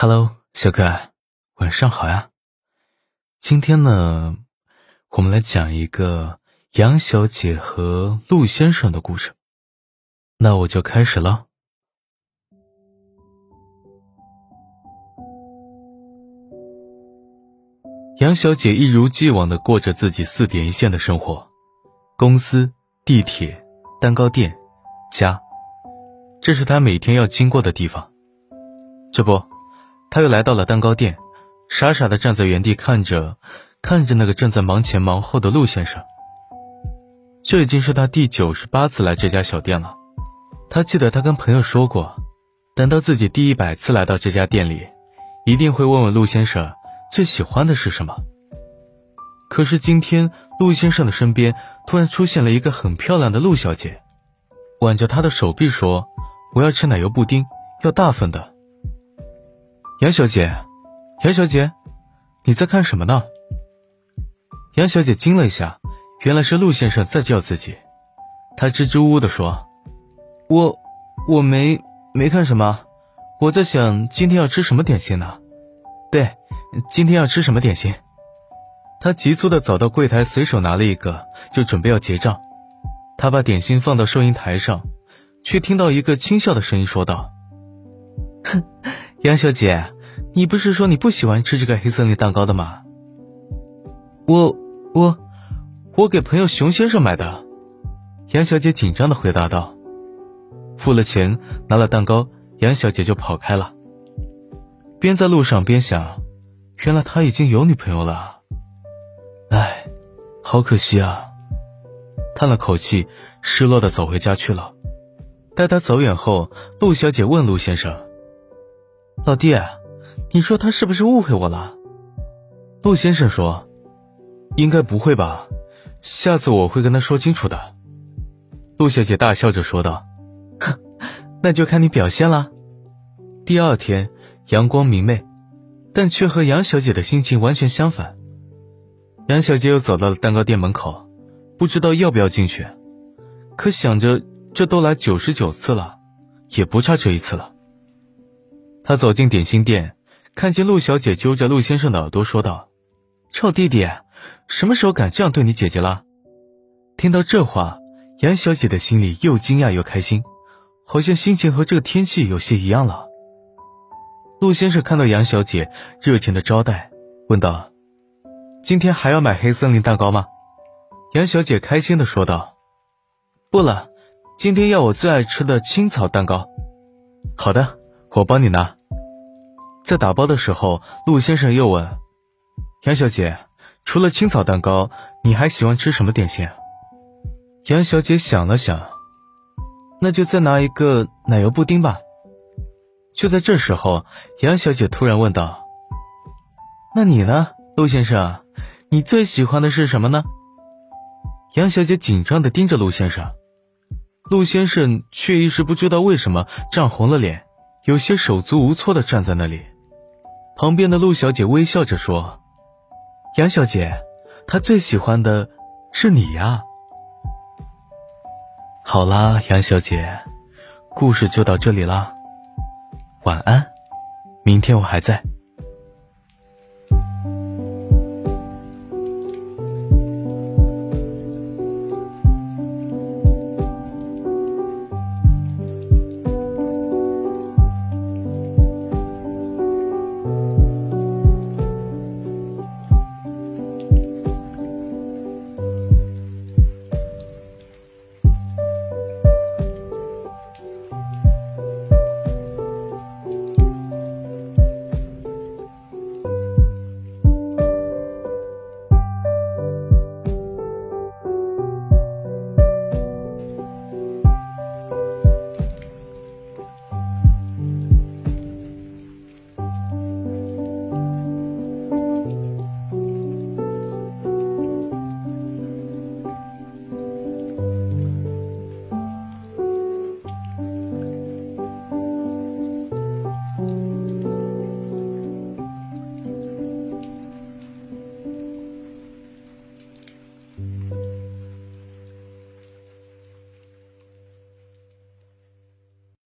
Hello，小可爱，晚上好呀。今天呢，我们来讲一个杨小姐和陆先生的故事。那我就开始了。杨小姐一如既往的过着自己四点一线的生活，公司、地铁、蛋糕店、家，这是她每天要经过的地方。这不。他又来到了蛋糕店，傻傻的站在原地看着，看着那个正在忙前忙后的陆先生。这已经是他第九十八次来这家小店了。他记得他跟朋友说过，等到自己第一百次来到这家店里，一定会问问陆先生最喜欢的是什么。可是今天，陆先生的身边突然出现了一个很漂亮的陆小姐，挽着他的手臂说：“我要吃奶油布丁，要大份的。”杨小姐，杨小姐，你在看什么呢？杨小姐惊了一下，原来是陆先生在叫自己。她支支吾吾的说：“我，我没没看什么，我在想今天要吃什么点心呢？对，今天要吃什么点心？”她急促的走到柜台，随手拿了一个，就准备要结账。她把点心放到收银台上，却听到一个轻笑的声音说道：“哼。”杨小姐，你不是说你不喜欢吃这个黑森林蛋糕的吗？我我我给朋友熊先生买的。杨小姐紧张的回答道。付了钱，拿了蛋糕，杨小姐就跑开了。边在路上边想，原来他已经有女朋友了。唉，好可惜啊！叹了口气，失落的走回家去了。待他走远后，陆小姐问陆先生。老弟，你说他是不是误会我了？陆先生说：“应该不会吧，下次我会跟他说清楚的。”陆小姐大笑着说道：“哼，那就看你表现了。”第二天阳光明媚，但却和杨小姐的心情完全相反。杨小姐又走到了蛋糕店门口，不知道要不要进去，可想着这都来九十九次了，也不差这一次了。他走进点心店，看见陆小姐揪着陆先生的耳朵说道：“臭弟弟，什么时候敢这样对你姐姐了？”听到这话，杨小姐的心里又惊讶又开心，好像心情和这个天气有些一样了。陆先生看到杨小姐热情的招待，问道：“今天还要买黑森林蛋糕吗？”杨小姐开心的说道：“不了，今天要我最爱吃的青草蛋糕。”好的，我帮你拿。在打包的时候，陆先生又问：“杨小姐，除了青草蛋糕，你还喜欢吃什么点心？”杨小姐想了想，那就再拿一个奶油布丁吧。就在这时候，杨小姐突然问道：“那你呢，陆先生？你最喜欢的是什么呢？”杨小姐紧张的盯着陆先生，陆先生却一时不知道为什么涨红了脸，有些手足无措的站在那里。旁边的陆小姐微笑着说：“杨小姐，她最喜欢的是你呀。”好啦，杨小姐，故事就到这里啦，晚安，明天我还在。